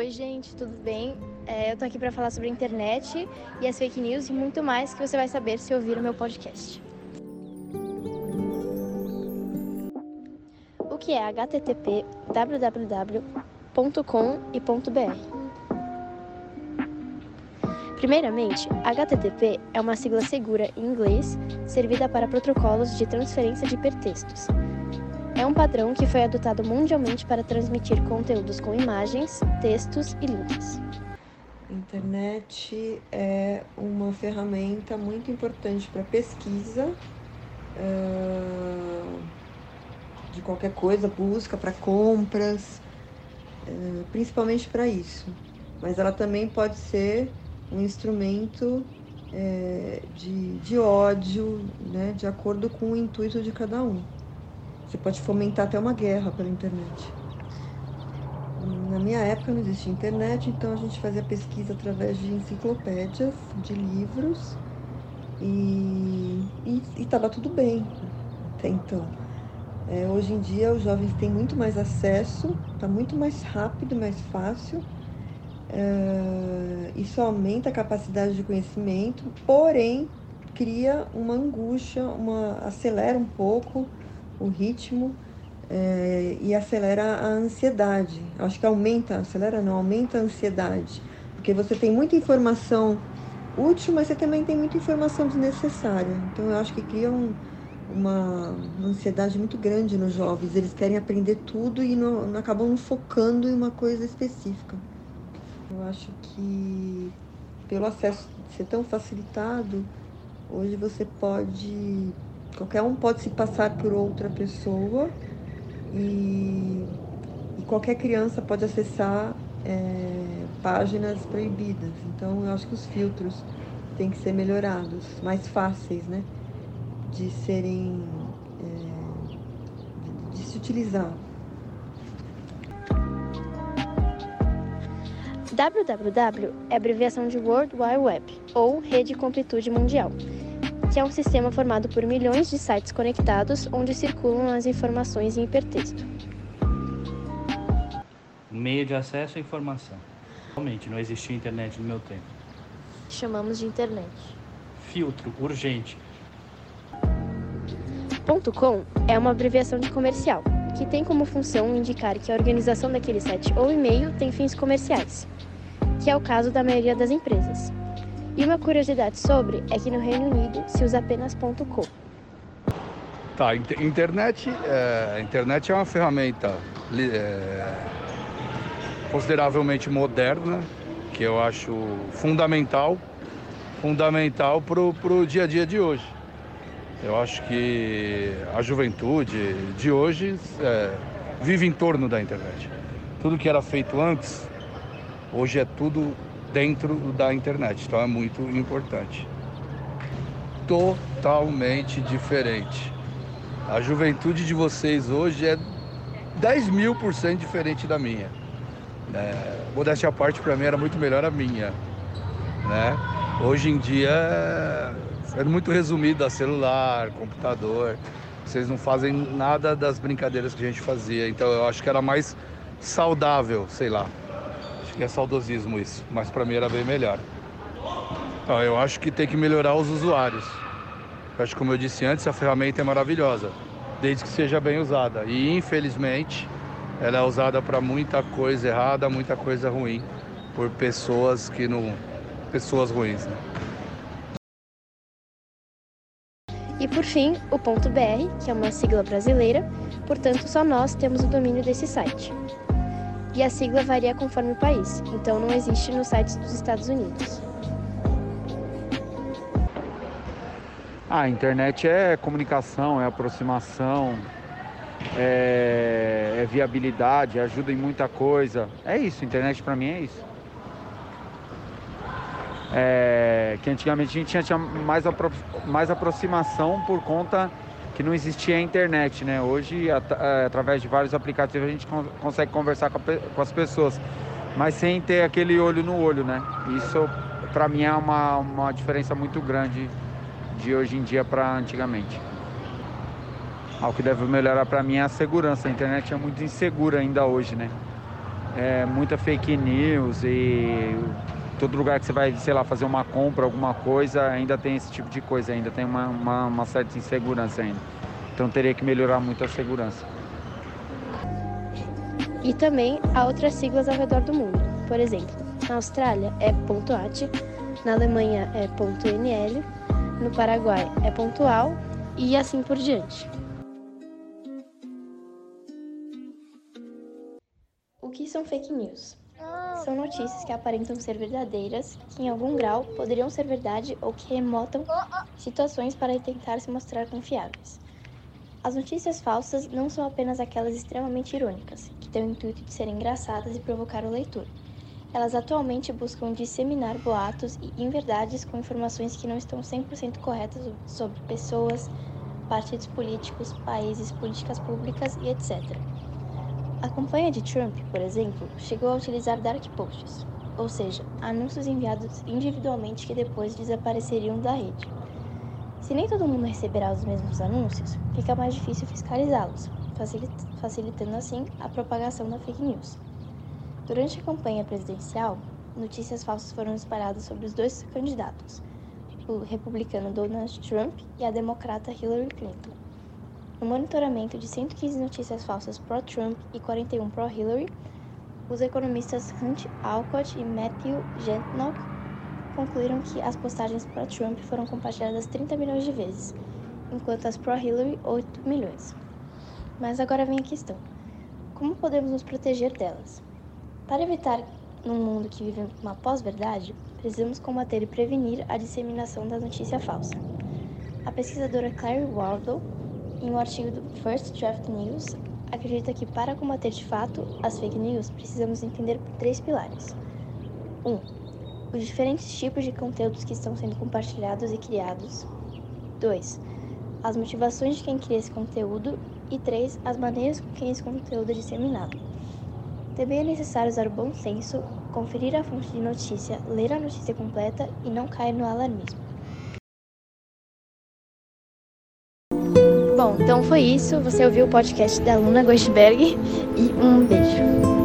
Oi, gente, tudo bem? É, eu tô aqui para falar sobre a internet e as fake news e muito mais que você vai saber se ouvir o meu podcast. O que é HTTP, www.com e .br? Primeiramente, HTTP é uma sigla segura em inglês servida para protocolos de transferência de hipertextos. É um padrão que foi adotado mundialmente para transmitir conteúdos com imagens, textos e links. Internet é uma ferramenta muito importante para pesquisa uh, de qualquer coisa, busca para compras, uh, principalmente para isso. Mas ela também pode ser um instrumento uh, de, de ódio, né, de acordo com o intuito de cada um. Você pode fomentar até uma guerra pela internet. Na minha época não existia internet, então a gente fazia pesquisa através de enciclopédias, de livros, e estava tudo bem até então. É, hoje em dia os jovens têm muito mais acesso, está muito mais rápido, mais fácil. É, isso aumenta a capacidade de conhecimento, porém cria uma angústia, uma acelera um pouco o ritmo é, e acelera a ansiedade. Acho que aumenta, acelera não, aumenta a ansiedade. Porque você tem muita informação útil, mas você também tem muita informação desnecessária. Então eu acho que cria um, uma, ansiedade muito grande nos jovens. Eles querem aprender tudo e não, não acabam focando em uma coisa específica. Eu acho que pelo acesso ser tão facilitado, hoje você pode Qualquer um pode se passar por outra pessoa e, e qualquer criança pode acessar é, páginas proibidas. Então, eu acho que os filtros têm que ser melhorados, mais fáceis, né? De serem. É, de, de se utilizar. www é abreviação de World Wide Web, ou Rede com Amplitude Mundial que é um sistema formado por milhões de sites conectados onde circulam as informações em hipertexto. Meio de acesso à informação. Realmente, não existia internet no meu tempo. Chamamos de internet. Filtro, urgente. Ponto .com é uma abreviação de comercial, que tem como função indicar que a organização daquele site ou e-mail tem fins comerciais, que é o caso da maioria das empresas. E uma curiosidade sobre é que no Reino Unido se usa apenas .com. Tá, internet, é, internet é uma ferramenta é, consideravelmente moderna, que eu acho fundamental, fundamental para o dia a dia de hoje. Eu acho que a juventude de hoje é, vive em torno da internet. Tudo que era feito antes, hoje é tudo dentro da internet. Então é muito importante. Totalmente diferente. A juventude de vocês hoje é 10 mil por cento diferente da minha. É, modéstia à parte, para mim era muito melhor a minha. Né? Hoje em dia é muito resumido a celular, computador. Vocês não fazem nada das brincadeiras que a gente fazia. Então eu acho que era mais saudável, sei lá. Acho que é saudosismo isso, mas para mim era bem melhor. Eu acho que tem que melhorar os usuários. Eu acho que, como eu disse antes, a ferramenta é maravilhosa, desde que seja bem usada. E infelizmente, ela é usada para muita coisa errada, muita coisa ruim, por pessoas que não. pessoas ruins. Né? E por fim, o .br, que é uma sigla brasileira, portanto só nós temos o domínio desse site e a sigla varia conforme o país, então não existe nos sites dos Estados Unidos. Ah, a internet é comunicação, é aproximação, é, é viabilidade, ajuda em muita coisa. É isso, internet para mim é isso. É, que antigamente a gente tinha mais, apro mais aproximação por conta que não existia a internet, né? Hoje, at é, através de vários aplicativos, a gente con consegue conversar com, com, as pessoas, mas sem ter aquele olho no olho, né? Isso, para mim, é uma, uma diferença muito grande de hoje em dia para antigamente. O que deve melhorar para mim é a segurança. A internet é muito insegura ainda hoje, né? é, muita fake news e todo lugar que você vai, sei lá, fazer uma compra, alguma coisa, ainda tem esse tipo de coisa, ainda tem uma, uma, uma certa insegurança ainda. Então teria que melhorar muito a segurança. E também há outras siglas ao redor do mundo. Por exemplo, na Austrália é .at, na Alemanha é .nl, no Paraguai é pontual e assim por diante. O que são fake news? São notícias que aparentam ser verdadeiras, que em algum grau poderiam ser verdade ou que remotam situações para tentar se mostrar confiáveis. As notícias falsas não são apenas aquelas extremamente irônicas, que têm o intuito de serem engraçadas e provocar o leitor. Elas atualmente buscam disseminar boatos e inverdades com informações que não estão 100% corretas sobre pessoas, partidos políticos, países, políticas públicas e etc. A campanha de Trump, por exemplo, chegou a utilizar dark posts, ou seja, anúncios enviados individualmente que depois desapareceriam da rede. Se nem todo mundo receberá os mesmos anúncios, fica mais difícil fiscalizá-los, facilitando assim a propagação da fake news. Durante a campanha presidencial, notícias falsas foram espalhadas sobre os dois candidatos, o republicano Donald Trump e a democrata Hillary Clinton. No monitoramento de 115 notícias falsas pró-Trump e 41 pró-Hillary, os economistas Hunt Alcott e Matthew Gentnock concluíram que as postagens pró-Trump foram compartilhadas 30 milhões de vezes, enquanto as pró-Hillary 8 milhões. Mas agora vem a questão: como podemos nos proteger delas? Para evitar num mundo que vive uma pós-verdade, precisamos combater e prevenir a disseminação da notícia falsa. A pesquisadora Claire Wardle em um artigo do First Draft News, acredita que para combater de fato as fake news precisamos entender três pilares. 1. Um, os diferentes tipos de conteúdos que estão sendo compartilhados e criados. 2. As motivações de quem cria esse conteúdo. E 3. As maneiras com que esse conteúdo é disseminado. Também é necessário usar o bom senso, conferir a fonte de notícia, ler a notícia completa e não cair no alarmismo. Então foi isso. Você ouviu o podcast da Luna Gostberg e um beijo.